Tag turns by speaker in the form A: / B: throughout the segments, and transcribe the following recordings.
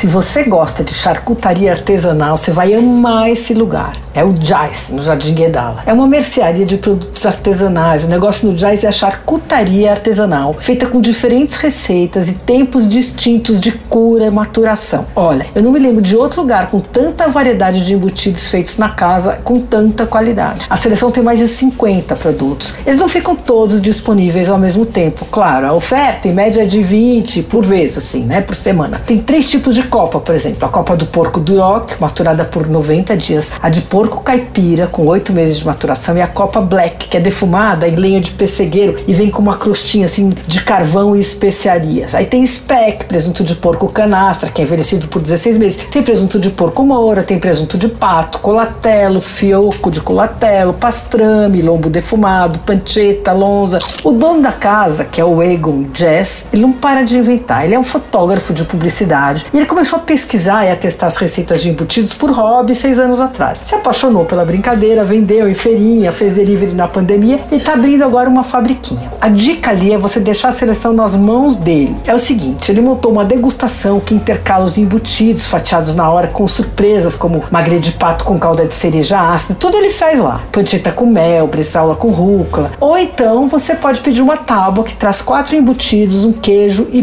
A: Se você gosta de charcutaria artesanal, você vai amar esse lugar. É o Jais, no Jardim Guedala. É uma mercearia de produtos artesanais. O negócio no Jais é a charcutaria artesanal, feita com diferentes receitas e tempos distintos de cura e maturação. Olha, eu não me lembro de outro lugar com tanta variedade de embutidos feitos na casa com tanta qualidade. A seleção tem mais de 50 produtos. Eles não ficam todos disponíveis ao mesmo tempo, claro. A oferta em média é de 20 por vez, assim, né, por semana. Tem três tipos de copa, por exemplo: a copa do porco Duroc, maturada por 90 dias, a de porco caipira, com 8 meses de maturação, e a copa Black, que é defumada em lenha de pessegueiro e vem com uma crostinha assim de carvão e especiarias. Aí tem speck, presunto de porco canastra, que é envelhecido por 16 meses. Tem presunto de porco moura, tem presunto de pato, colatelo, fioco de colatelo, pastrame, lombo defumado, panceta, lonza. O dono da casa, que é o Egon Jess, ele não para de inventar. Ele é um fotógrafo de publicidade e ele começou a pesquisar e a testar as receitas de embutidos por hobby seis anos atrás. Se apaixonou pela brincadeira, vendeu em feirinha, fez delivery na pandemia e está abrindo agora uma fabriquinha. A dica ali é você deixar a seleção nas mãos dele. É o seguinte, ele montou uma degustação que intercala os embutidos fatiados na hora com surpresas como magre de pato com calda de cereja ácida, tudo ele faz lá. Panceta com mel, brissaula com rúcula. Ou então você pode pedir uma tábua que traz quatro embutidos, um queijo e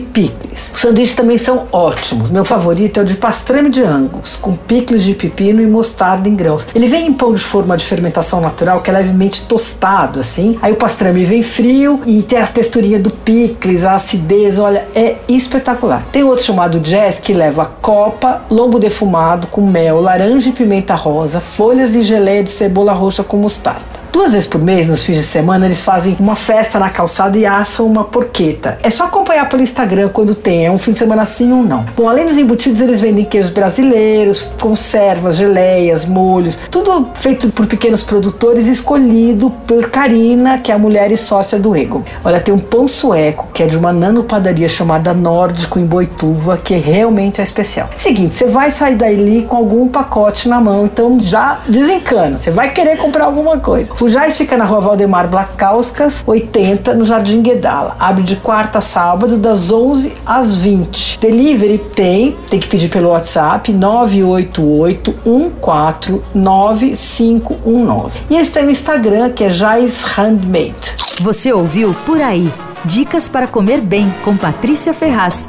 A: Os sanduíches também são ótimos. Meu favorito é o de pastrame de angus, com picles de pepino e mostarda em grãos. Ele vem em pão de forma de fermentação natural, que é levemente tostado, assim. Aí o pastrame vem frio e tem a texturinha do picles, a acidez, olha, é espetacular. Tem outro chamado jazz que leva copa, lombo defumado com mel, laranja e pimenta rosa, folhas e geleia de cebola roxa com mostarda. Duas vezes por mês, nos fins de semana, eles fazem uma festa na calçada e assam uma porqueta. É só acompanhar pelo Instagram quando tem, é um fim de semana sim ou não. Bom, além dos embutidos, eles vendem queijos brasileiros, conservas, geleias, molhos, tudo feito por pequenos produtores, escolhido por Karina, que é a mulher e sócia do Ego. Olha, tem um pão sueco, que é de uma nanopadaria chamada Nórdico em Boituva, que realmente é especial. Seguinte, você vai sair daí com algum pacote na mão, então já desencana, você vai querer comprar alguma coisa. O Jais fica na rua Valdemar Blacauskas, 80, no Jardim Guedala. Abre de quarta a sábado, das 11 às 20. Delivery tem, tem que pedir pelo WhatsApp, 988 149519. E eles têm o Instagram, que é Jais Handmade.
B: Você ouviu Por Aí. Dicas para comer bem com Patrícia Ferraz.